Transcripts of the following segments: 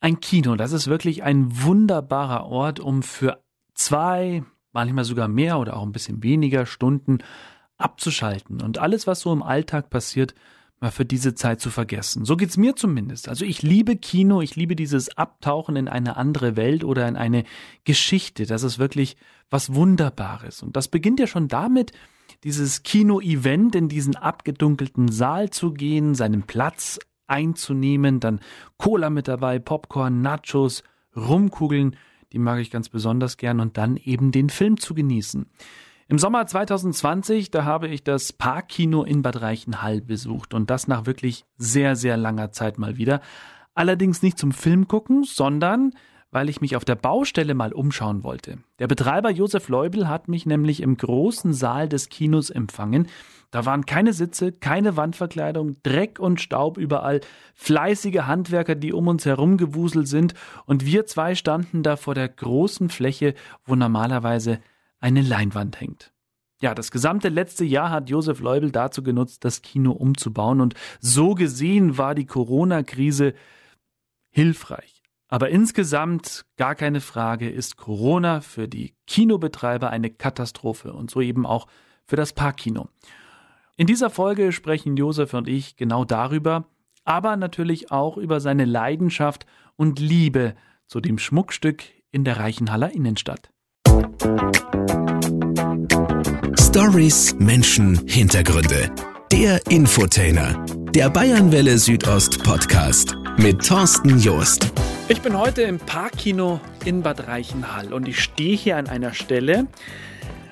Ein Kino, das ist wirklich ein wunderbarer Ort, um für zwei, manchmal sogar mehr oder auch ein bisschen weniger Stunden abzuschalten und alles, was so im Alltag passiert, mal für diese Zeit zu vergessen. So geht's mir zumindest. Also ich liebe Kino, ich liebe dieses Abtauchen in eine andere Welt oder in eine Geschichte. Das ist wirklich was Wunderbares. Und das beginnt ja schon damit, dieses Kino-Event in diesen abgedunkelten Saal zu gehen, seinen Platz einzunehmen, dann Cola mit dabei, Popcorn, Nachos, Rumkugeln, die mag ich ganz besonders gern und dann eben den Film zu genießen. Im Sommer 2020, da habe ich das Parkkino in Bad Reichenhall besucht und das nach wirklich sehr, sehr langer Zeit mal wieder. Allerdings nicht zum Film gucken, sondern weil ich mich auf der Baustelle mal umschauen wollte. Der Betreiber Josef Leubel hat mich nämlich im großen Saal des Kinos empfangen. Da waren keine Sitze, keine Wandverkleidung, Dreck und Staub überall, fleißige Handwerker, die um uns herum gewuselt sind, und wir zwei standen da vor der großen Fläche, wo normalerweise eine Leinwand hängt. Ja, das gesamte letzte Jahr hat Josef Leubel dazu genutzt, das Kino umzubauen, und so gesehen war die Corona-Krise hilfreich. Aber insgesamt, gar keine Frage, ist Corona für die Kinobetreiber eine Katastrophe und so eben auch für das Parkkino. In dieser Folge sprechen Josef und ich genau darüber, aber natürlich auch über seine Leidenschaft und Liebe zu dem Schmuckstück in der Reichenhaller Innenstadt. Stories, Menschen, Hintergründe. Der Infotainer. Der Bayernwelle Südost Podcast mit Thorsten Joost. Ich bin heute im Parkkino in Bad Reichenhall und ich stehe hier an einer Stelle.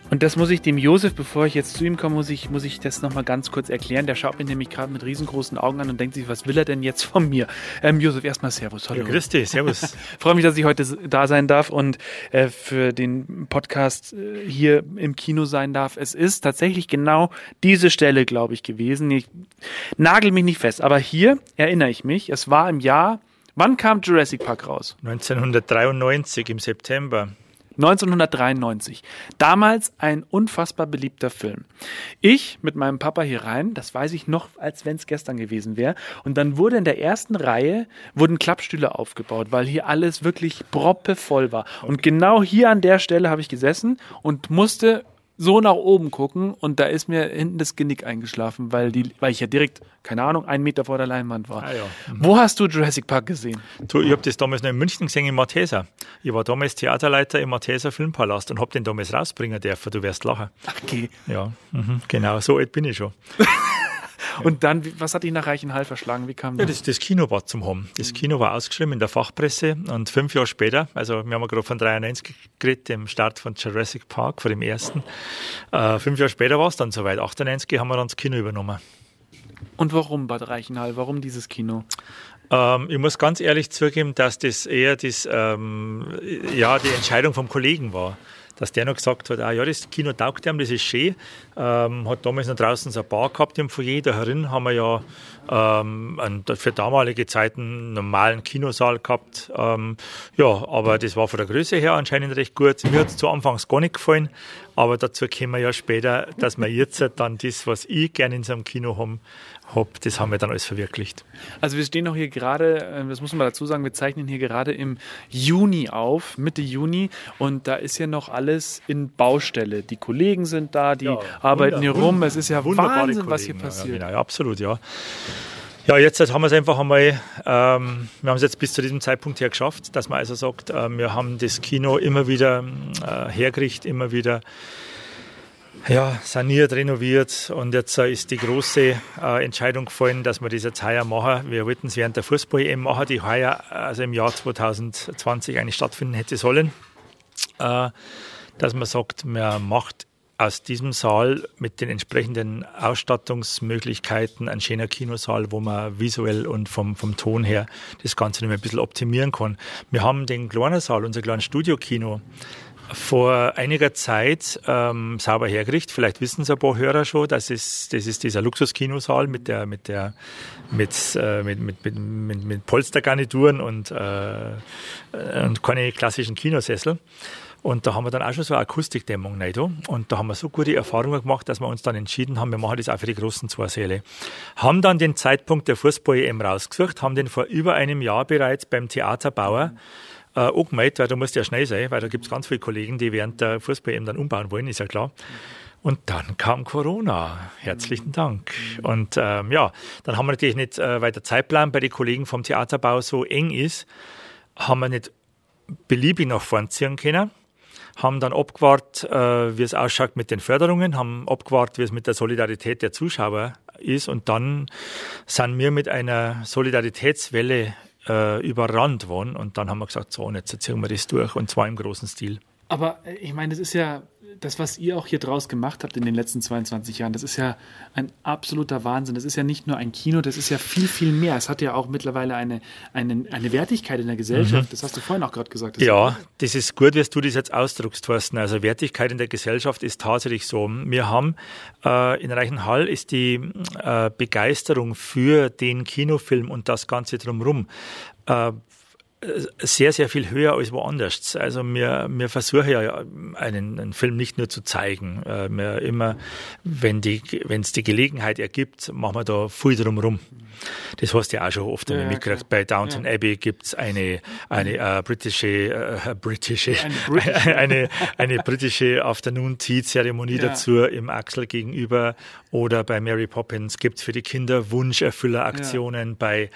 Und das muss ich dem Josef, bevor ich jetzt zu ihm komme, muss ich, muss ich das nochmal ganz kurz erklären. Der schaut mich nämlich gerade mit riesengroßen Augen an und denkt sich, was will er denn jetzt von mir? Ähm, Josef, erstmal Servus. Hallo. Ja, grüß dich, Servus. Freue mich, dass ich heute da sein darf und äh, für den Podcast äh, hier im Kino sein darf. Es ist tatsächlich genau diese Stelle, glaube ich, gewesen. Ich nagel mich nicht fest, aber hier erinnere ich mich, es war im Jahr Wann kam Jurassic Park raus? 1993 im September. 1993. Damals ein unfassbar beliebter Film. Ich mit meinem Papa hier rein, das weiß ich noch, als wenn es gestern gewesen wäre. Und dann wurde in der ersten Reihe wurden Klappstühle aufgebaut, weil hier alles wirklich proppevoll war. Und genau hier an der Stelle habe ich gesessen und musste so nach oben gucken und da ist mir hinten das Genick eingeschlafen, weil, die, weil ich ja direkt, keine Ahnung, einen Meter vor der Leinwand war. Ah, ja. mhm. Wo hast du Jurassic Park gesehen? Du, ich habe das damals noch in München gesehen, im Malteser. Ich war damals Theaterleiter im Malteser Filmpalast und habe den damals rausbringen dürfen. Du wirst lachen. Okay. Ja, mhm, genau, so alt bin ich schon. Und dann, was hat dich nach Reichenhall verschlagen? Wie kam das? Ja, das, das Kino war zum haben. Das Kino war ausgeschrieben in der Fachpresse und fünf Jahre später, also wir haben ja gerade von 93 geredet, dem Start von Jurassic Park, von dem ersten. Äh, fünf Jahre später war es dann soweit. 98 haben wir dann das Kino übernommen. Und warum Bad Reichenhall? Warum dieses Kino? Ähm, ich muss ganz ehrlich zugeben, dass das eher das, ähm, ja, die Entscheidung vom Kollegen war dass der noch gesagt hat, ah, ja, das Kino taugt ihm, das ist schön. Ähm, hat damals noch draußen so eine Bar gehabt im Foyer. Da herin haben wir ja ähm, einen, für damalige Zeiten einen normalen Kinosaal gehabt. Ähm, ja, aber das war von der Größe her anscheinend recht gut. Mir hat es zu Anfangs gar nicht gefallen, aber dazu kommen wir ja später, dass wir jetzt dann das, was ich gerne in so einem Kino haben, hab, das haben wir dann alles verwirklicht. Also wir stehen noch hier gerade, äh, das muss man dazu sagen, wir zeichnen hier gerade im Juni auf, Mitte Juni und da ist ja noch alles in Baustelle. Die Kollegen sind da, die ja, arbeiten hier rum. Es ist ja Wahnsinn, Kollegen. was hier passiert. Ja, ja, absolut, ja. Ja, jetzt haben wir es einfach einmal, ähm, wir haben es jetzt bis zu diesem Zeitpunkt her geschafft, dass man also sagt, äh, wir haben das Kino immer wieder äh, hergerichtet, immer wieder ja, saniert, renoviert und jetzt äh, ist die große äh, Entscheidung gefallen, dass wir das jetzt heuer machen. Wir wollten es während der Fußball-EM machen, die heuer, also im Jahr 2020 eigentlich stattfinden hätte sollen. Äh, dass man sagt, man macht aus diesem Saal mit den entsprechenden Ausstattungsmöglichkeiten ein schöner Kinosaal, wo man visuell und vom, vom Ton her das Ganze noch ein bisschen optimieren kann. Wir haben den kleinen Saal, unser kleines Studiokino, vor einiger Zeit ähm, sauber hergerichtet. Vielleicht wissen es ein paar Hörer schon, das ist, das ist dieser Luxuskinosaal mit der, mit der, mit, äh, mit, mit, mit, mit, mit Polstergarnituren und, äh, und keine klassischen Kinosessel. Und da haben wir dann auch schon so eine Akustikdämmung rein. Und da haben wir so gute Erfahrungen gemacht, dass wir uns dann entschieden haben, wir machen das auch für die großen zwei Säle. Haben dann den Zeitpunkt der Fußball-EM rausgesucht, haben den vor über einem Jahr bereits beim Theaterbauer äh, angemeldet, weil da musst du ja schnell sein, weil da gibt es ganz viele Kollegen, die während der Fußball-EM dann umbauen wollen, ist ja klar. Und dann kam Corona. Herzlichen Dank. Und ähm, ja, dann haben wir natürlich nicht, äh, weil der Zeitplan bei den Kollegen vom Theaterbau so eng ist, haben wir nicht beliebig nach vorn ziehen können. Haben dann abgewartet, äh, wie es ausschaut mit den Förderungen, haben abgewartet, wie es mit der Solidarität der Zuschauer ist. Und dann sind wir mit einer Solidaritätswelle äh, überrannt worden. Und dann haben wir gesagt, so, und jetzt ziehen wir das durch. Und zwar im großen Stil. Aber äh, ich meine, das ist ja das, was ihr auch hier draus gemacht habt in den letzten 22 Jahren, das ist ja ein absoluter Wahnsinn. Das ist ja nicht nur ein Kino, das ist ja viel, viel mehr. Es hat ja auch mittlerweile eine, eine, eine Wertigkeit in der Gesellschaft. Mhm. Das hast du vorhin auch gerade gesagt. Das ja, das ist gut, wie du das jetzt ausdruckst, Thorsten. Also Wertigkeit in der Gesellschaft ist tatsächlich so. Wir haben äh, in Reichenhall ist die äh, Begeisterung für den Kinofilm und das Ganze drumherum äh, sehr, sehr viel höher als woanders. Also wir, wir versuchen ja einen, einen Film nicht nur zu zeigen. Äh, wir immer, wenn die, wenn es die Gelegenheit ergibt, machen wir da viel drumherum. Das hast du ja auch schon oft ja, mitgekriegt. Ja, Bei Downton ja. Abbey gibt's eine, eine äh, britische, äh, britische, eine, eine, eine, britische Afternoon Tea Zeremonie dazu im Axel gegenüber. Oder bei Mary Poppins gibt's für die Kinder Wunscherfülleraktionen. Bei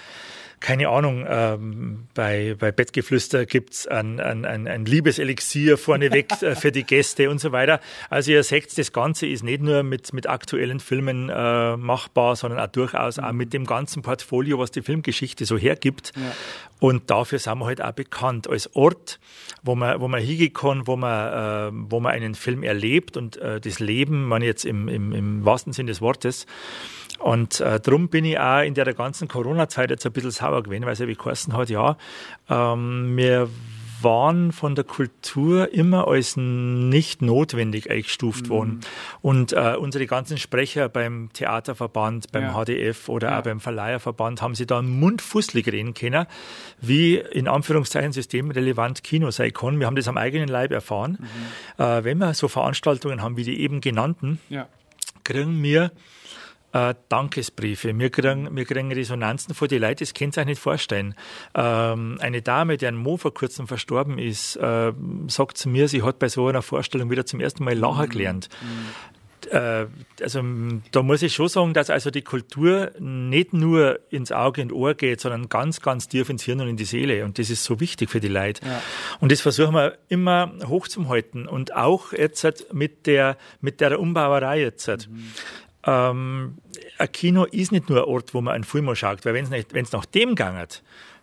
keine Ahnung, ähm, bei, bei Bettgeflüster gibt's ein, ein, ein, ein Liebeselixier vorneweg äh, für die Gäste und so weiter. Also ihr seht, das Ganze ist nicht nur mit, mit aktuellen Filmen äh, machbar, sondern auch durchaus auch mit dem ganzen Portfolio, was die Filmgeschichte so hergibt. Ja. Und dafür sind wir halt auch bekannt als Ort, wo man, wo man hingehen kann, wo man, äh, wo man einen Film erlebt und äh, das Leben, man jetzt im, im, im wahrsten Sinne des Wortes, und äh, darum bin ich auch in der ganzen Corona-Zeit jetzt ein bisschen sauer gewesen, weil es ja wie geheißen hat, ja, ähm, wir waren von der Kultur immer als nicht notwendig eingestuft mhm. worden. Und äh, unsere ganzen Sprecher beim Theaterverband, beim ja. HDF oder ja. auch beim Verleiherverband haben sie da mundfußlich reden können, wie in Anführungszeichen systemrelevant Kino sein kann. Wir haben das am eigenen Leib erfahren. Mhm. Äh, wenn wir so Veranstaltungen haben wie die eben genannten, ja. kriegen wir äh, Dankesbriefe. Wir kriegen, wir kriegen Resonanzen von den Leuten, das könnt ihr euch nicht vorstellen. Ähm, eine Dame, deren Mo vor kurzem verstorben ist, äh, sagt zu mir, sie hat bei so einer Vorstellung wieder zum ersten Mal Lachen mhm. gelernt. Mhm. Äh, also da muss ich schon sagen, dass also die Kultur nicht nur ins Auge und Ohr geht, sondern ganz, ganz tief ins Hirn und in die Seele. Und das ist so wichtig für die Leute. Ja. Und das versuchen wir immer hochzuhalten. Und auch jetzt mit der, mit der Umbauerei jetzt. Mhm ähm, ein Kino ist nicht nur ein Ort, wo man einen Film schaut, weil wenn es nach dem geht,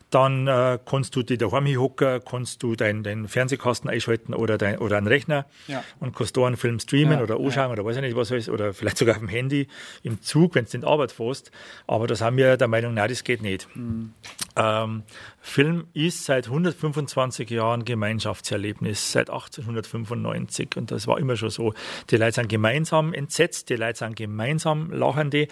dann äh, kannst du dich daheim hocken, kannst du deinen dein Fernsehkasten einschalten oder, dein, oder einen Rechner ja. und kannst da einen Film streamen ja, oder anschauen ja. oder weiß ich nicht was alles oder vielleicht sogar auf dem Handy im Zug, wenn du in Arbeit fährst. Aber das haben wir der Meinung, nein, das geht nicht. Mhm. Ähm, Film ist seit 125 Jahren Gemeinschaftserlebnis, seit 1895 und das war immer schon so. Die Leute sind gemeinsam entsetzt, die Leute sind gemeinsam lachende,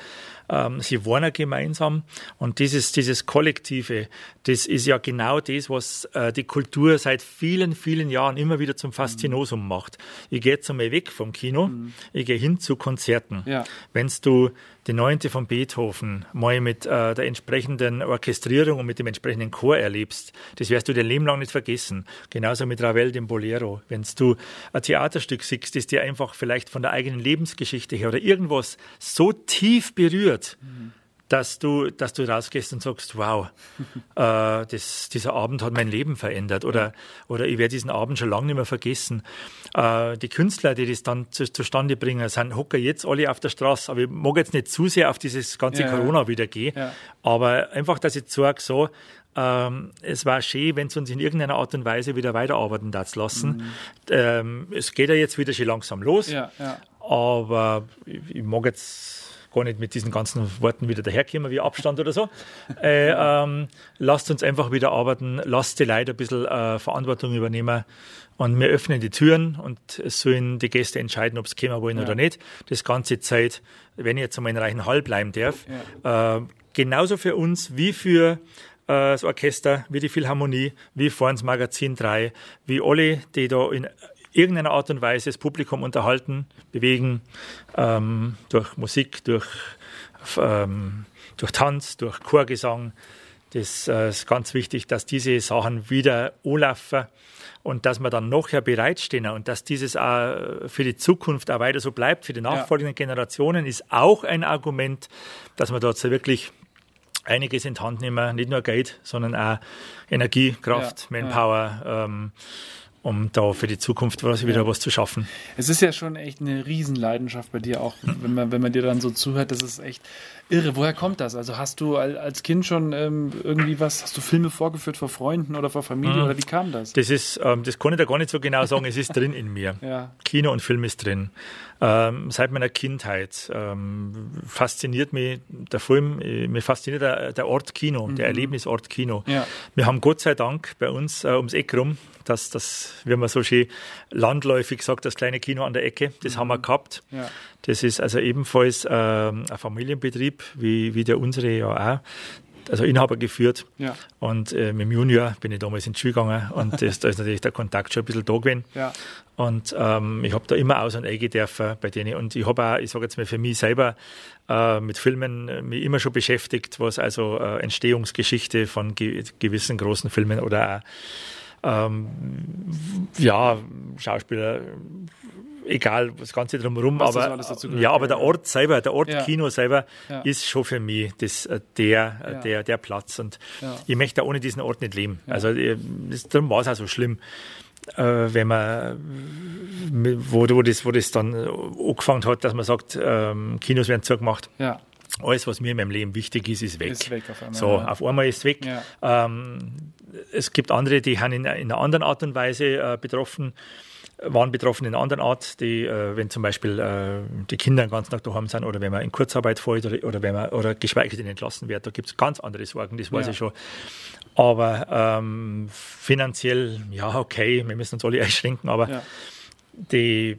ähm, sie wohnen gemeinsam und dieses, dieses Kollektive, das ist ja genau das, was äh, die Kultur seit vielen, vielen Jahren immer wieder zum Faszinosum mhm. macht. Ich gehe jetzt einmal weg vom Kino, mhm. ich gehe hin zu Konzerten. Ja. Wenn du die Neunte von Beethoven mal mit äh, der entsprechenden Orchestrierung und mit dem entsprechenden Chor erlebst, das wirst du dein Leben lang nicht vergessen. Genauso mit Ravel, dem Bolero. Wenn du ein Theaterstück siehst, das dir einfach vielleicht von der eigenen Lebensgeschichte her oder irgendwas so tief berührt, mhm dass du, dass du rausgehst und sagst, wow, äh, das, dieser Abend hat mein Leben verändert oder, oder ich werde diesen Abend schon lange nicht mehr vergessen. Äh, die Künstler, die das dann zu, zustande bringen, sind hocker jetzt alle auf der Straße, aber ich mag jetzt nicht zu sehr auf dieses ganze ja, Corona wieder gehen, ja. aber einfach, dass ich sage, so, ähm, es war schön, wenn es uns in irgendeiner Art und Weise wieder weiterarbeiten darf lassen. Mhm. Ähm, es geht ja jetzt wieder schon langsam los, ja, aber ich, ich mag jetzt gar nicht mit diesen ganzen Worten wieder daherkommen wie Abstand oder so. Äh, ähm, lasst uns einfach wieder arbeiten, lasst die Leute ein bisschen äh, Verantwortung übernehmen und wir öffnen die Türen und es sollen die Gäste entscheiden, ob sie kommen wollen ja. oder nicht. Das ganze Zeit, wenn ich jetzt einmal in Reichenhall bleiben darf, ja. äh, genauso für uns wie für äh, das Orchester, wie die Philharmonie, wie vorhin das Magazin 3, wie alle, die da in irgendeiner Art und Weise das Publikum unterhalten, bewegen, ähm, durch Musik, durch, ähm, durch Tanz, durch Chorgesang. Das äh, ist ganz wichtig, dass diese Sachen wieder anlaufen und dass wir dann nachher bereitstehen und dass dieses auch für die Zukunft auch weiter so bleibt, für die nachfolgenden ja. Generationen, ist auch ein Argument, dass wir dort so wirklich einiges in die Hand nehmen, nicht nur Geld, sondern auch Energie, Kraft, ja, Manpower. Ja. Ähm, um da für die Zukunft was, wieder ja. was zu schaffen. Es ist ja schon echt eine Riesenleidenschaft bei dir auch, wenn man, wenn man dir dann so zuhört, das ist echt irre. Woher kommt das? Also hast du als Kind schon ähm, irgendwie was, hast du Filme vorgeführt vor Freunden oder vor Familie mhm. oder wie kam das? Das ist, ähm, das kann ich da gar nicht so genau sagen, es ist drin in mir. Ja. Kino und Film ist drin. Ähm, seit meiner Kindheit ähm, fasziniert mich der Film, äh, mir fasziniert der, der Ort Kino, mhm. der Erlebnisort Kino. Ja. Wir haben Gott sei Dank bei uns äh, ums Eck rum das, das, wie man so schön landläufig sagt, das kleine Kino an der Ecke, das mhm. haben wir gehabt. Ja. Das ist also ebenfalls äh, ein Familienbetrieb, wie, wie der unsere ja auch also Inhaber geführt. Ja. Und äh, mit dem Junior bin ich damals ins Schule gegangen und das, da ist natürlich der Kontakt schon ein bisschen da gewesen. Ja. Und ähm, ich habe da immer aus und eingedürfen bei denen. Und ich habe auch, ich sage jetzt mal für mich selber, äh, mit Filmen äh, mich immer schon beschäftigt, was also äh, Entstehungsgeschichte von ge gewissen großen Filmen oder auch ähm, ja, Schauspieler, egal, das Ganze drumherum, Was aber, ja, aber der Ort selber, der Ort ja. Kino selber ja. ist schon für mich das, äh, der, äh, ja. der, der Platz und ich möchte ohne diesen Ort nicht leben. Also, äh, das, darum war es auch so schlimm. wenn man, wo, wo, das, wo das dann angefangen hat, dass man sagt, ähm, Kinos werden zugemacht. Ja alles, was mir in meinem Leben wichtig ist, ist weg. Ist weg auf einmal, so, ja. auf einmal ist es weg. Ja. Ähm, es gibt andere, die haben in, in einer anderen Art und Weise äh, betroffen, waren betroffen in einer anderen Art, die, äh, wenn zum Beispiel äh, die Kinder den ganzen Tag daheim sind oder wenn man in Kurzarbeit fällt oder, oder wenn man oder geschweige denn entlassen wird, da gibt es ganz andere Sorgen, das weiß ja. ich schon. Aber ähm, finanziell, ja, okay, wir müssen uns alle einschränken, aber ja die,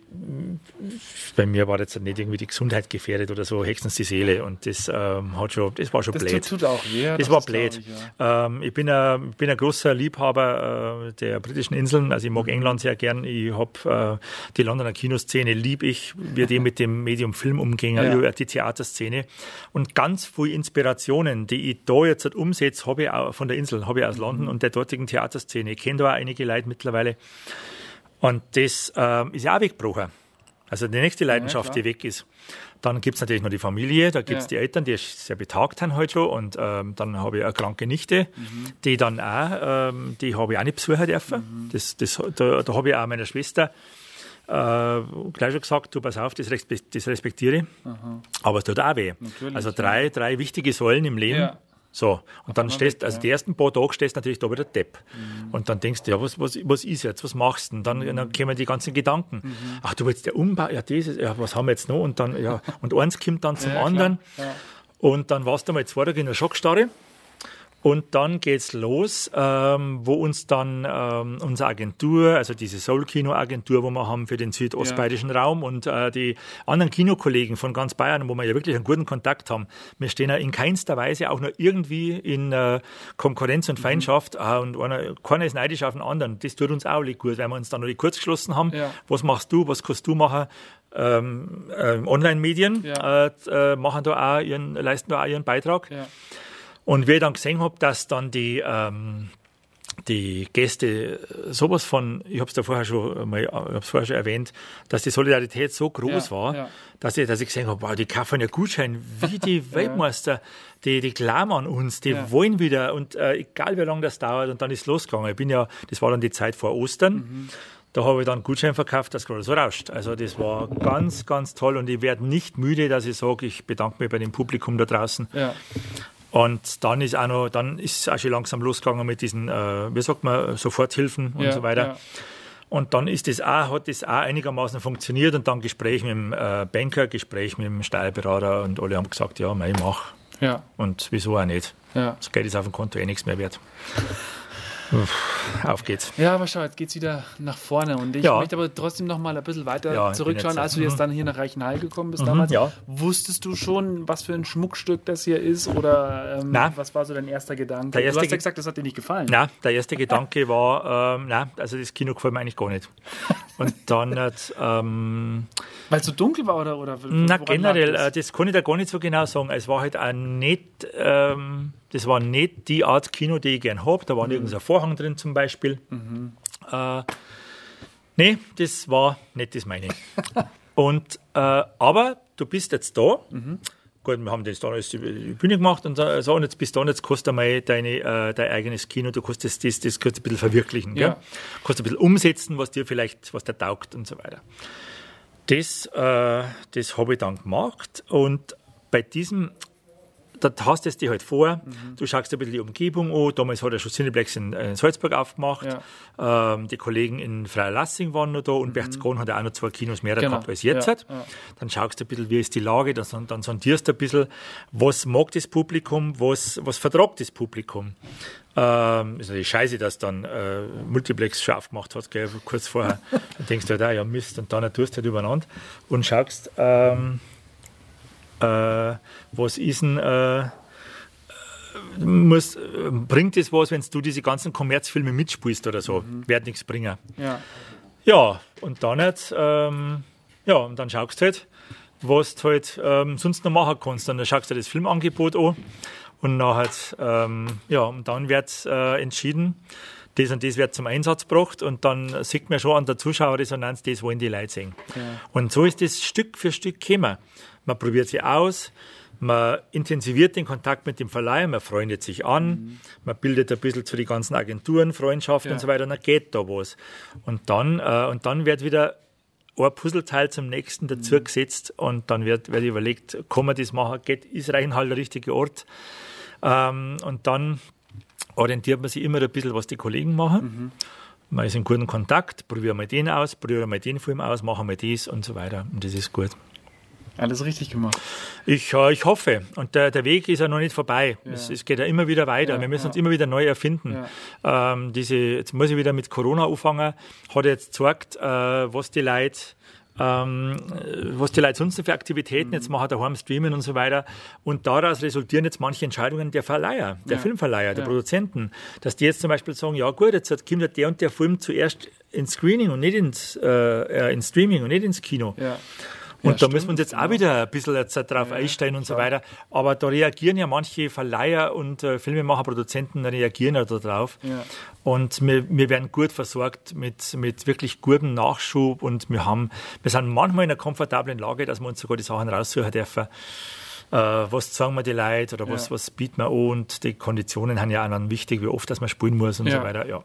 bei mir war jetzt nicht irgendwie die Gesundheit gefährdet oder so, höchstens die Seele und das ähm, hat schon, das war schon das blöd. Das tut, auch weh. Das, das war blöd. Ich, ja. ähm, ich, bin ein, bin ein großer Liebhaber äh, der britischen Inseln, also ich mag mhm. England sehr gern, ich habe äh, die Londoner Kinoszene lieb ich, wie die mit dem Medium Film umgehen, ja. die Theaterszene und ganz viele Inspirationen, die ich da jetzt umsetze, habe ich auch von der Insel, habe ich aus London mhm. und der dortigen Theaterszene. Ich kenne da auch einige Leute mittlerweile. Und das ähm, ist ja auch weggebrochen. Also die nächste Leidenschaft, ja, die weg ist. Dann gibt es natürlich noch die Familie, da gibt es ja. die Eltern, die sehr betagt haben heute schon. Und ähm, dann habe ich eine kranke Nichte, mhm. die dann auch, ähm, die habe ich auch nicht besuchen dürfen. Mhm. Das, das, da, da habe ich auch meiner Schwester äh, gleich schon gesagt, du pass auf, das, das respektiere ich. Aber es tut auch weh. Natürlich, also drei, ja. drei wichtige Säulen im Leben. Ja. So, und dann stehst, also die ersten paar Tage stehst du natürlich da wieder Depp. Mhm. Und dann denkst du, ja, was, was, was ist jetzt, was machst du? Und dann, mhm. dann kommen die ganzen Gedanken. Mhm. Ach, du willst der Umbau, ja, dieses, ja, was haben wir jetzt noch? Und dann, ja, und eins kommt dann zum ja, anderen. Ja. Und dann warst du mal zwei Tage in der Schockstarre. Und dann geht's los, ähm, wo uns dann ähm, unsere Agentur, also diese Soul-Kino-Agentur, wo wir haben für den südostbayerischen ja. Raum und äh, die anderen Kinokollegen von ganz Bayern, wo wir ja wirklich einen guten Kontakt haben. Wir stehen ja in keinster Weise auch nur irgendwie in äh, Konkurrenz und mhm. Feindschaft mhm. äh, und einer, keiner ist neidisch auf den anderen. Das tut uns auch nicht gut, weil wir uns dann noch kurz geschlossen haben. Ja. Was machst du, was kannst du machen? Ähm, äh, Online-Medien ja. Äh, äh, machen da auch ihren, leisten da auch ihren Beitrag. Und wie ich dann gesehen habe, dass dann die, ähm, die Gäste sowas von, ich habe es da vorher schon mal, ich hab's vorher schon erwähnt, dass die Solidarität so groß ja, war, ja. Dass, ich, dass ich gesehen habe, wow, die kaufen ja Gutschein wie die Weltmeister, die, die klammern uns, die ja. wollen wieder und äh, egal wie lange das dauert und dann ist losgegangen. Ich bin ja, das war dann die Zeit vor Ostern. Mhm. Da habe ich dann Gutschein verkauft, dass gerade so rauscht. Also das war ganz, ganz toll und ich werde nicht müde, dass ich sage, ich bedanke mich bei dem Publikum da draußen. Ja. Und dann ist auch noch, dann ist es auch schon langsam losgegangen mit diesen, äh, wie sagt man, Soforthilfen und ja, so weiter. Ja. Und dann ist das auch, hat das auch einigermaßen funktioniert und dann Gespräch mit dem äh, Banker, Gespräch mit dem Steuerberater und alle haben gesagt, ja, ich mach. Ja. Und wieso auch nicht? Ja. Das Geld ist auf dem Konto eh nichts mehr wert. Auf geht's. Ja, aber schau, jetzt geht's wieder nach vorne. Und ich ja. möchte aber trotzdem noch mal ein bisschen weiter ja, zurückschauen, als du jetzt dann hier nach Reichenhall gekommen bist mhm, damals. Ja. Wusstest du schon, was für ein Schmuckstück das hier ist? Oder ähm, was war so dein erster Gedanke? Erste du hast ja gesagt, das hat dir nicht gefallen. Nein, der erste Gedanke war, ähm, nein, also das Kino gefällt mir eigentlich gar nicht. Und dann hat. Ähm, Weil es so dunkel war oder? oder na, generell, das? Äh, das? kann ich da gar nicht so genau sagen. Es war halt auch nicht. Ähm, das war nicht die Art Kino, die ich gern habe. Da war mhm. irgendein Vorhang drin zum Beispiel. Mhm. Äh, nee, das war nicht das meine. und, äh, aber du bist jetzt da. Mhm gut, wir haben das dann alles über die Bühne gemacht und so, und jetzt bist du dann, jetzt kostet einmal deine, äh, dein eigenes Kino, du kannst das, das, das kannst ein bisschen verwirklichen, ja. gell? kannst ein bisschen umsetzen, was dir vielleicht, was dir taugt und so weiter. Das, äh, das habe ich dann gemacht und bei diesem da hast du es dir halt vor, mhm. du schaust ein bisschen die Umgebung an. Damals hat er schon Cineplex in, in Salzburg aufgemacht. Ja. Ähm, die Kollegen in Freilassing waren noch da und mhm. Berchtesgaden hat auch noch zwei Kinos mehr genau. gehabt als jetzt. Ja. Hat. Ja. Dann schaust du ein bisschen, wie ist die Lage, dann, dann sondierst du ein bisschen, was mag das Publikum, was, was vertragt das Publikum. Ähm, ist natürlich scheiße, dass dann äh, Multiplex schon aufgemacht hat, gell, kurz vorher. dann denkst du halt, ah, ja Mist, und dann tust du halt übereinander und schaust, ähm, äh, was ist denn, äh, muss, bringt es was, wenn du diese ganzen Kommerzfilme mitspielst oder so? Mhm. Wird nichts bringen. Ja. ja, und dann jetzt, ähm, ja, und dann schaust du halt, was du halt ähm, sonst noch machen kannst. Dann schaust du das Filmangebot an und nachher, ähm, ja, und dann wird äh, entschieden, das und das wird zum Einsatz gebracht und dann sieht man schon an der Zuschauerresonanz, das wollen die Leute sehen. Ja. Und so ist das Stück für Stück gekommen man probiert sie aus, man intensiviert den Kontakt mit dem Verleiher, man freundet sich an, mhm. man bildet ein bisschen zu den ganzen Agenturen Freundschaften ja. und so weiter, und dann geht da was. Und dann, äh, und dann wird wieder ein Puzzleteil zum nächsten dazu mhm. gesetzt und dann wird, wird überlegt, kann man das machen, geht, ist Reichenhall der richtige Ort? Ähm, und dann orientiert man sich immer ein bisschen, was die Kollegen machen. Mhm. Man ist in guten Kontakt, probieren wir den aus, probieren wir den Film aus, machen wir das und so weiter. Und das ist gut. Alles richtig gemacht. Ich, ich hoffe. Und der, der Weg ist ja noch nicht vorbei. Ja. Es, es, geht ja immer wieder weiter. Ja, Wir müssen ja. uns immer wieder neu erfinden. Ähm, diese, jetzt muss ich wieder mit Corona anfangen. Hat jetzt gezeigt, äh, was die Leute ähm, was die Leute sonst für Aktivitäten jetzt machen, daheim streamen und so weiter. Und daraus resultieren jetzt manche Entscheidungen der Verleiher, der ja. Filmverleiher, der ja. Produzenten, dass die jetzt zum Beispiel sagen, ja gut, jetzt kommt der und der Film zuerst ins Screening und nicht ins, äh, äh ins Streaming und nicht ins Kino. Ja. Und ja, da stimmt, müssen wir uns jetzt auch wieder ein bisschen jetzt drauf ja, einstellen und klar. so weiter. Aber da reagieren ja manche Verleiher und äh, Filmemacher, Produzenten reagieren ja darauf. Ja. Und wir, wir werden gut versorgt mit, mit wirklich gutem Nachschub und wir haben, wir sind manchmal in einer komfortablen Lage, dass wir uns sogar die Sachen raussuchen dürfen. Äh, was sagen wir die Leute oder was, was bieten wir an und die Konditionen haben ja auch dann wichtig, wie oft dass man spielen muss und so weiter. Ja.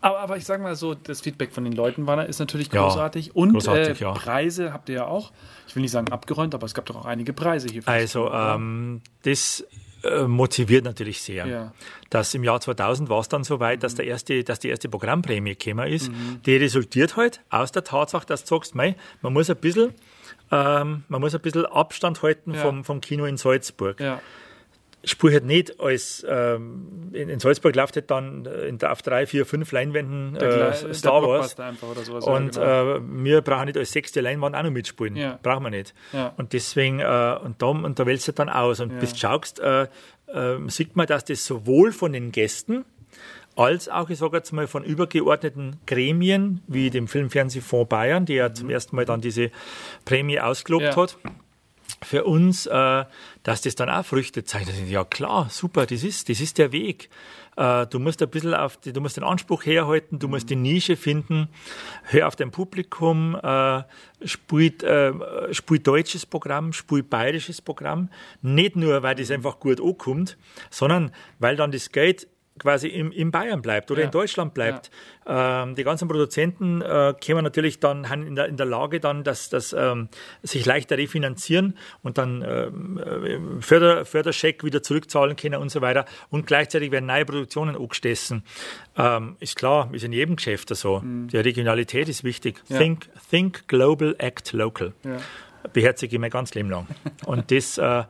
Aber, aber ich sage mal so, das Feedback von den Leuten war, ist natürlich großartig. Ja, und großartig, äh, ja. Preise habt ihr ja auch, ich will nicht sagen abgeräumt, aber es gab doch auch einige Preise hier. Also ähm, das äh, motiviert natürlich sehr. Ja. Dass im Jahr 2000 war es dann so weit, dass, der erste, dass die erste Programmprämie gekommen ist. Mhm. Die resultiert halt aus der Tatsache, dass du sagst, mei, man muss ein bisschen, ähm, man muss ein bisschen Abstand halten ja. vom, vom Kino in Salzburg. Ja spiele halt nicht als, ähm, in, in, Salzburg läuft halt dann in, auf drei, vier, fünf Leinwänden äh, Star Wars. Sowas, und ja, genau. äh, wir brauchen nicht als sechste Leinwand auch noch mitspielen. Ja. Brauchen wir nicht. Ja. Und deswegen, äh, und da, und da wählst du dann aus. Und ja. bis du schaust, äh, äh, sieht man, dass das sowohl von den Gästen als auch, ich sage jetzt mal, von übergeordneten Gremien, wie dem Filmfernsehfonds Bayern, der ja zum ersten Mal dann diese Prämie ausgelobt hat, für uns, äh, dass das dann auch Früchte zeigt. Ja klar, super, das ist, das ist der Weg. Äh, du musst ein bisschen auf die, du musst den Anspruch herhalten, du musst die Nische finden, hör auf dein Publikum, äh, spielt, äh, spielt deutsches Programm, spielt bayerisches Programm. Nicht nur, weil das einfach gut ankommt, sondern weil dann das Geld quasi im, in Bayern bleibt oder ja. in Deutschland bleibt. Ja. Ähm, die ganzen Produzenten äh, kämen natürlich dann in der, in der Lage, dann, dass, dass ähm, sich leichter refinanzieren und dann ähm, äh, Förder, Förderscheck wieder zurückzahlen können und so weiter. Und gleichzeitig werden neue Produktionen angestoßen. Ähm, ist klar, ist in jedem Geschäft so. Mhm. Die Regionalität ist wichtig. Ja. Think, think global, act local. Beherzige ich mein ganz Leben lang. Und das äh,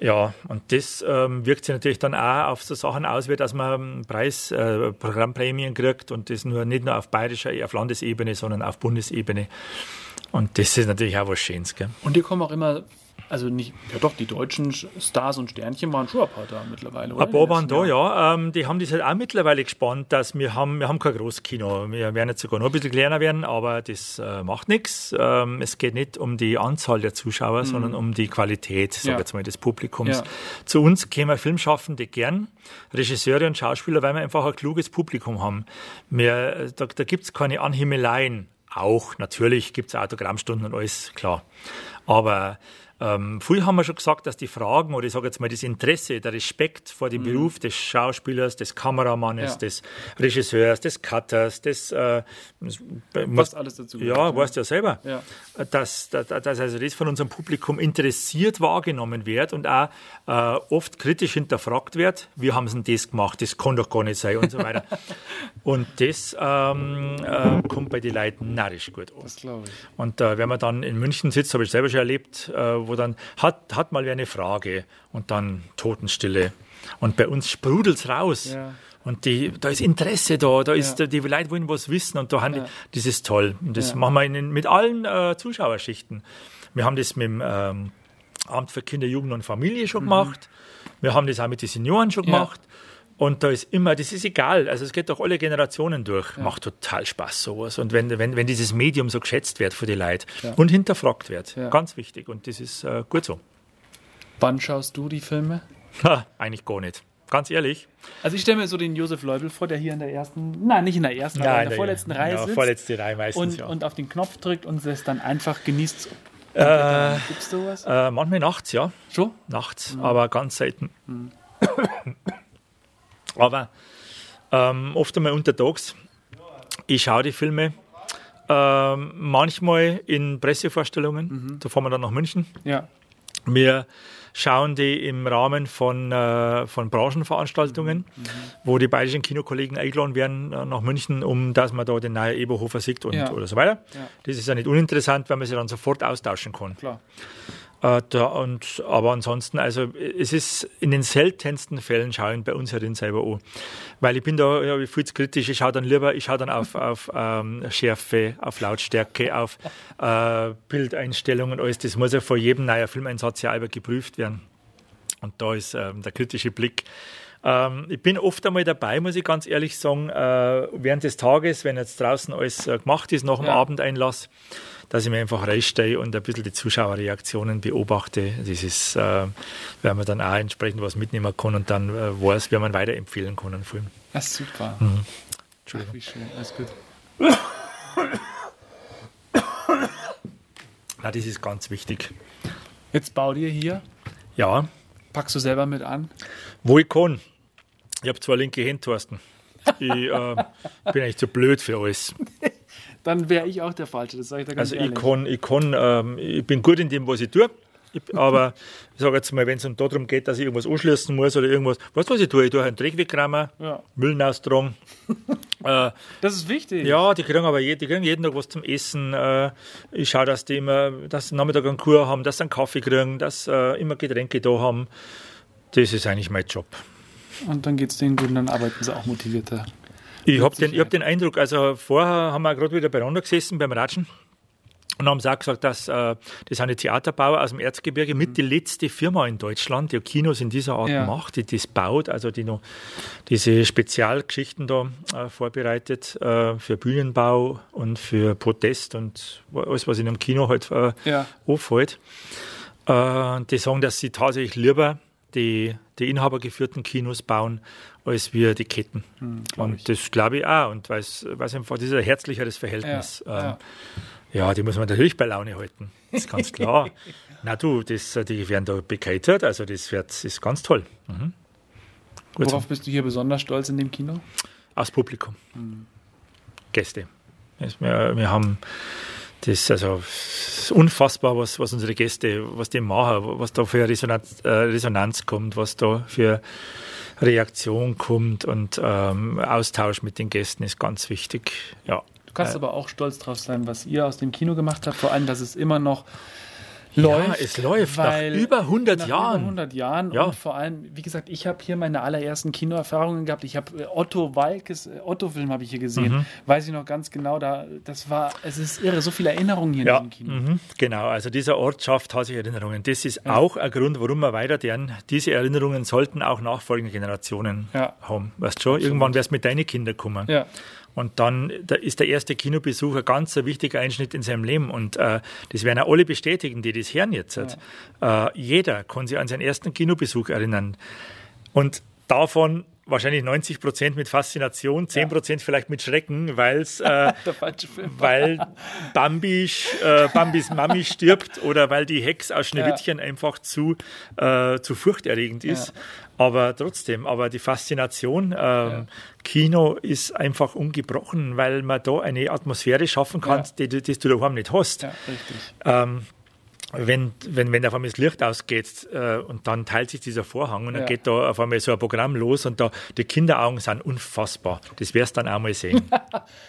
ja, und das ähm, wirkt sich natürlich dann auch auf so Sachen aus, wie dass man Preis, äh, Programmprämien kriegt und das nur nicht nur auf bayerischer, auf Landesebene, sondern auf Bundesebene. Und das ist natürlich auch was Schönes. Gell? Und die kommen auch immer also nicht, ja doch, die deutschen Stars und Sternchen waren schon ein paar da mittlerweile, oder? Ein paar waren da, ja. Ähm, die haben das halt auch mittlerweile gespannt, dass wir haben, wir haben kein Großkino. Wir werden jetzt sogar noch ein bisschen kleiner werden, aber das äh, macht nichts. Ähm, es geht nicht um die Anzahl der Zuschauer, mhm. sondern um die Qualität, sag ja. jetzt mal, des Publikums. Ja. Zu uns kämen Filmschaffende gern, Regisseure und Schauspieler, weil wir einfach ein kluges Publikum haben. Wir, da da gibt es keine Anhimmeleien. Auch, natürlich gibt es Autogrammstunden und alles, klar. Aber ähm, früher haben wir schon gesagt, dass die Fragen oder ich sage jetzt mal das Interesse, der Respekt vor dem mhm. Beruf des Schauspielers, des Kameramannes, ja. des Regisseurs, des Cutters, des äh, was alles dazu gehört. Ja, weißt du ja selber, ja. Dass, dass, dass also das von unserem Publikum interessiert wahrgenommen wird und auch äh, oft kritisch hinterfragt wird. Wir haben es denn das gemacht, das kann doch gar nicht sein und so weiter. und das ähm, äh, kommt bei den Leuten narrisch gut an. Das glaube ich. Und äh, wenn man dann in München sitzt, habe ich selber schon erlebt, äh, wo dann hat, hat mal wer eine Frage und dann Totenstille. Und bei uns sprudelt es raus. Ja. Und die, da ist Interesse da, da ist, ja. die Leute wollen was wissen und da haben ja. die, das ist toll. Und das machen wir in, mit allen äh, Zuschauerschichten. Wir haben das mit dem ähm, Amt für Kinder, Jugend und Familie schon mhm. gemacht. Wir haben das auch mit den Senioren schon gemacht. Und da ist immer, das ist egal, also es geht doch alle Generationen durch. Ja. Macht total Spaß sowas. Und wenn, wenn, wenn dieses Medium so geschätzt wird für die Leute ja. und hinterfragt wird, ja. ganz wichtig. Und das ist äh, gut so. Wann schaust du die Filme? Ha, eigentlich gar nicht. Ganz ehrlich. Also ich stelle mir so den Josef Leubel vor, der hier in der ersten, nein, nicht in der ersten, aber in der, vorletzten Reihe ja, sitzt. Vorletzte Reihe meistens, und, und auf den Knopf drückt und es dann einfach genießt. Äh, Gibt es sowas? Äh, manchmal nachts, ja. Schon? Nachts, mhm. aber ganz selten. Mhm. Aber ähm, oft einmal untertags. Ich schaue die Filme ähm, manchmal in Pressevorstellungen. Mhm. Da fahren wir dann nach München. Ja. Wir schauen die im Rahmen von, äh, von Branchenveranstaltungen, mhm. wo die bayerischen Kinokollegen eingeladen werden äh, nach München, um dass man da den neuen Eberhofer sieht und ja. oder so weiter. Ja. Das ist ja nicht uninteressant, weil man sich dann sofort austauschen kann. Klar. Äh, da, und, aber ansonsten, also es ist in den seltensten Fällen schauen bei uns herin selber an. Weil ich bin da ja, viel zu kritisch, ich schaue dann lieber, ich schaue dann auf, auf ähm, Schärfe, auf Lautstärke, auf äh, Bildeinstellungen, alles. Das muss ja vor jedem neuen Filmeinsatz ja über geprüft werden. Und da ist ähm, der kritische Blick. Ähm, ich bin oft einmal dabei, muss ich ganz ehrlich sagen, äh, während des Tages, wenn jetzt draußen alles äh, gemacht ist, nach dem ja. Abendeinlass dass ich mir einfach reinstehe und ein bisschen die Zuschauerreaktionen beobachte. Das ist, äh, weil man dann auch entsprechend was mitnehmen kann und dann äh, weiß, wie man weiterempfehlen kann einen Film. Das ist super. Mhm. Entschuldigung. Ach, wie schön, alles gut. Na, das ist ganz wichtig. Jetzt bau dir hier. Ja. Packst du selber mit an? Wo ich kann. Ich habe zwei linke Hände, Thorsten. Ich äh, bin eigentlich zu blöd für alles. dann wäre ich auch der Falsche. Das sage ich da ganz also ehrlich. ich kann, ich kann, ähm, ich bin gut in dem, was ich tue. Ich, aber ich sage jetzt mal, wenn es darum geht, dass ich irgendwas anschließen muss oder irgendwas, weißt du, was ich tue? Ich tue einen Dreck wegräumen, ja. Müll austragen. äh, das ist wichtig. Ja, die kriegen aber je, die kriegen jeden Tag was zum Essen. Äh, ich schaue, dass die immer, dass sie Nachmittag einen Kur haben, dass sie einen Kaffee kriegen, dass äh, immer Getränke da haben. Das ist eigentlich mein Job. Und dann geht es denen gut und dann arbeiten sie auch motivierter. Ich habe den, hab den Eindruck, also vorher haben wir gerade wieder beieinander gesessen beim Ratschen und haben auch gesagt, dass äh, das die Theaterbauer aus dem Erzgebirge mit die letzte Firma in Deutschland, die Kinos in dieser Art ja. macht, die das baut, also die noch diese Spezialgeschichten da äh, vorbereitet äh, für Bühnenbau und für Protest und alles, was in einem Kino halt äh, ja. auffällt. Äh, die sagen, dass sie tatsächlich lieber die, die inhabergeführten Kinos bauen, als wir die Ketten. Hm, und ich. das glaube ich auch. Und weil es einfach dieser herzlicheres Verhältnis. Ja, ähm, ja. ja, die muss man natürlich bei Laune halten. Das ist ganz klar. Na du, das, die werden da bekatert, also das, wird, ist ganz toll. Mhm. Worauf bist du hier besonders stolz in dem Kino? Aufs Publikum. Hm. Gäste. Wir, wir haben das also ist unfassbar, was, was unsere Gäste, was die machen, was da für Resonanz, äh, Resonanz kommt, was da für Reaktion kommt und ähm, Austausch mit den Gästen ist ganz wichtig. Ja. Du kannst äh, aber auch stolz drauf sein, was ihr aus dem Kino gemacht habt, vor allem, dass es immer noch läuft. Ja, es läuft nach über 100 nach Jahren. Über 100 Jahren. Ja. Und vor allem, wie gesagt, ich habe hier meine allerersten Kinoerfahrungen gehabt. Ich habe äh, Otto Walkes äh, Otto-Film habe ich hier gesehen. Mhm. Weiß ich noch ganz genau. Da, das war, es ist irre, so viele Erinnerungen hier Ja, in diesem Kino. mhm, genau. Also dieser Ort schafft hat sich Erinnerungen. Das ist auch ein Grund, warum wir weiter deren. Diese Erinnerungen sollten auch nachfolgende Generationen Ja. haben. Weißt schon, irgendwann wirst du mit deinen Kindern kommen. Ja. Und dann da ist der erste Kinobesuch ein ganz wichtiger Einschnitt in seinem Leben. Und äh, das werden auch alle bestätigen, die das hören jetzt. Äh, jeder kann sich an seinen ersten Kinobesuch erinnern. Und davon wahrscheinlich 90 Prozent mit Faszination, 10 Prozent vielleicht mit Schrecken, weil's, äh, weil Bambi, äh, Bambis Mami stirbt oder weil die Hex aus Schneewittchen einfach zu, äh, zu furchterregend ist. Aber trotzdem, aber die Faszination ähm, Kino ist einfach ungebrochen, weil man da eine Atmosphäre schaffen kann, Ja. die, die, die du daheim nicht hast. Ja, richtig. Ähm, wenn, wenn, wenn auf einmal das Licht ausgeht äh, und dann teilt sich dieser Vorhang und dann Ja. geht da auf einmal so ein Programm los und da die Kinderaugen sind unfassbar. Das wirst du dann auch mal sehen.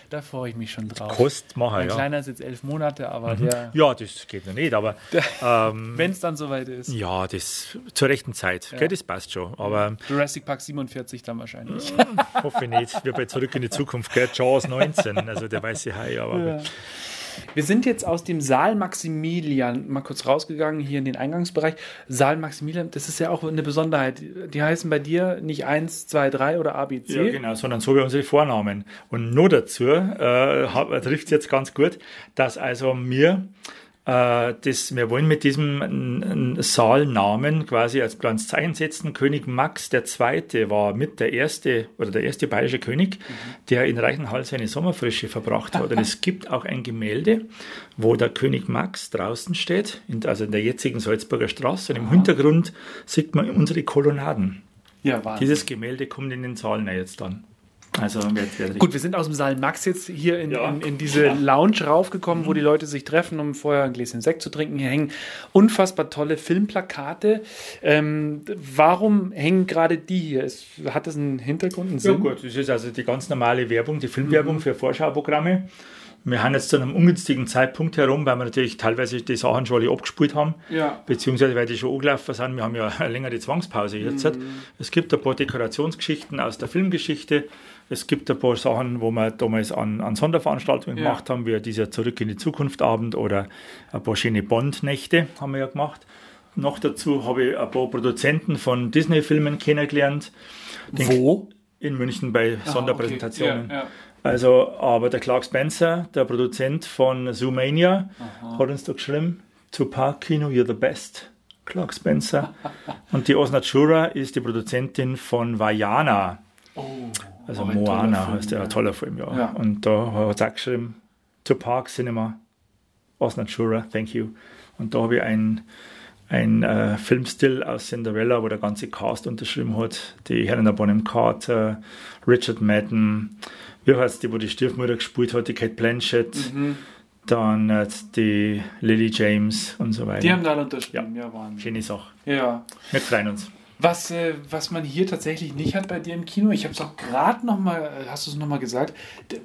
Da freue ich mich schon drauf. Kost machen, Mein ja. Kleiner ist jetzt elf Monate, aber der, Ja, das geht noch nicht, aber ähm, wenn es dann soweit ist. ja, das zur rechten Zeit, gell, das passt schon. Aber Jurassic Park 47 dann wahrscheinlich. hoffe ich nicht. Wir bei Zurück in die Zukunft, gell, Jaws 19, also der weiße Hai, aber Wir sind jetzt aus dem Saal Maximilian mal kurz rausgegangen, hier in den Eingangsbereich. Saal Maximilian, das ist ja auch eine Besonderheit. Die heißen bei dir nicht 1, 2, 3 oder ABC. Ja, genau, sondern so wie unsere Vornamen. Und nur dazu äh, trifft es jetzt ganz gut, dass also äh, das, wir wollen mit diesem Saalnamen quasi als kleines Zeichen setzen. König Max II. war mit der erste oder der erste bayerische König, der in Reichenhall seine Sommerfrische verbracht hat. Und es gibt auch ein Gemälde, wo der König Max draußen steht, also in der jetzigen Salzburger Straße. Und im Hintergrund sieht man unsere Kolonnaden. Ja. Dieses Gemälde kommt in den Saal jetzt dann. Also Gut, wir sind aus dem Saal Max jetzt hier in, Ja. in, in diese Lounge raufgekommen, wo die Leute sich treffen, um vorher ein Gläschen Sekt zu trinken. Hier hängen unfassbar tolle Filmplakate. Ähm, warum hängen gerade die hier? Ist, hat das einen Hintergrund, einen Ja Sinn? gut, das ist also die ganz normale Werbung, die Filmwerbung für Vorschauprogramme. Wir haben jetzt zu einem ungünstigen Zeitpunkt herum, weil wir natürlich teilweise die Sachen schon alle abgespielt haben, Ja. beziehungsweise weil die schon angelaufen sind. Wir haben ja eine längere Zwangspause jetzt. Es gibt ein paar Dekorationsgeschichten aus der Filmgeschichte. Es gibt ein paar Sachen, wo wir damals an, an Sonderveranstaltungen Ja. gemacht haben, wie dieser Zurück in die Zukunft Abend oder ein paar schöne Bond-Nächte haben wir ja gemacht. Noch dazu habe ich ein paar Produzenten von Disney-Filmen kennengelernt. Den Wo? in München bei Sonderpräsentationen. Ja, ja. Also, aber der Clark Spencer, der Produzent von Zoomania, hat uns da geschrieben, Tupac Kino, you're the best. Clark Spencer. Und die Osna Chura ist die Produzentin von Vajana. also auch ein toller Moana Film, heißt der, ja. ein toller Film, ja. Ja. Und da hat er auch geschrieben, Tupac Cinema, Osna Chura, thank you. Und da habe ich ein ein äh, Filmstil aus Cinderella, wo der ganze Cast unterschrieben hat. Die Helena Bonham Carter, Richard Madden, wie heißt die, wo die Stiefmutter gespielt hat, die Kate Blanchett, Mhm. dann äh, die Lily James und so weiter. Die haben da alle unterschrieben, ja, Wahnsinn. Schöne Sache. Ja. Wir freuen uns. Was, äh, was man hier tatsächlich nicht hat bei dir im Kino, ich habe es auch gerade noch mal, äh, hast du es noch mal gesagt,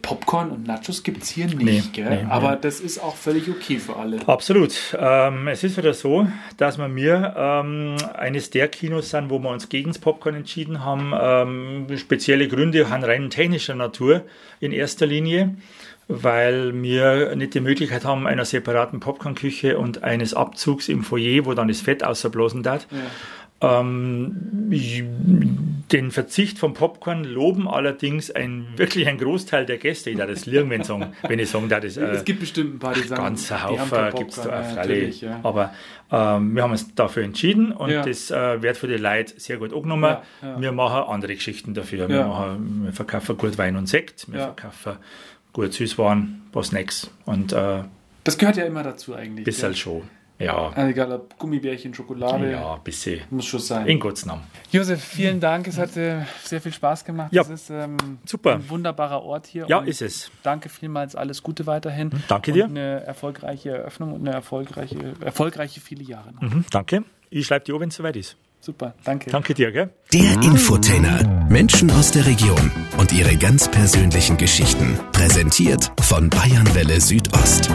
Popcorn und Nachos gibt es hier nicht, Nee, nee, aber nee. das ist auch völlig okay für alle. Absolut. Ähm, es ist wieder so, dass wir mir ähm, eines der Kinos sind, wo wir uns gegen das Popcorn entschieden haben. Ähm, spezielle Gründe haben rein technischer Natur in erster Linie, weil wir nicht die Möglichkeit haben einer separaten Popcornküche und eines Abzugs im Foyer, wo dann das Fett außerblasen darf. Ich- den Verzicht vom Popcorn loben allerdings ein, wirklich ein Großteil der Gäste. Ich darf das ich sagen, wenn ich sagen darf, das, äh, es gibt bestimmt ein paar, die sagen, haben Haufen gibt es da auch alle. ja. Aber ähm, wir haben uns dafür entschieden und Ja. das äh, wird für die Leute sehr gut angenommen. Wir machen andere Geschichten dafür. Wir, machen, wir verkaufen gut Wein und Sekt, wir verkaufen gut Süßwaren, paar Snacks und äh, Das gehört ja immer dazu eigentlich. bisschen schon. Ja, Also egal, ob Gummibärchen, Schokolade, ja, ein bisschen. muss schon sein. In Gottes Namen. Josef, vielen Dank. Es hat äh, sehr viel Spaß gemacht. Ja. Es ist ähm, Super. ein wunderbarer Ort hier. Ja, Und ist es. Danke vielmals. Alles Gute weiterhin. danke und dir. Eine erfolgreiche Eröffnung und eine erfolgreiche, erfolgreiche viele Jahre noch. Mhm, danke. Ich schreibe dir wenn es soweit ist. Super. Danke. Danke dir, gell? Der Infotainer. Menschen aus der Region und ihre ganz persönlichen Geschichten. Präsentiert von Bayernwelle Südost.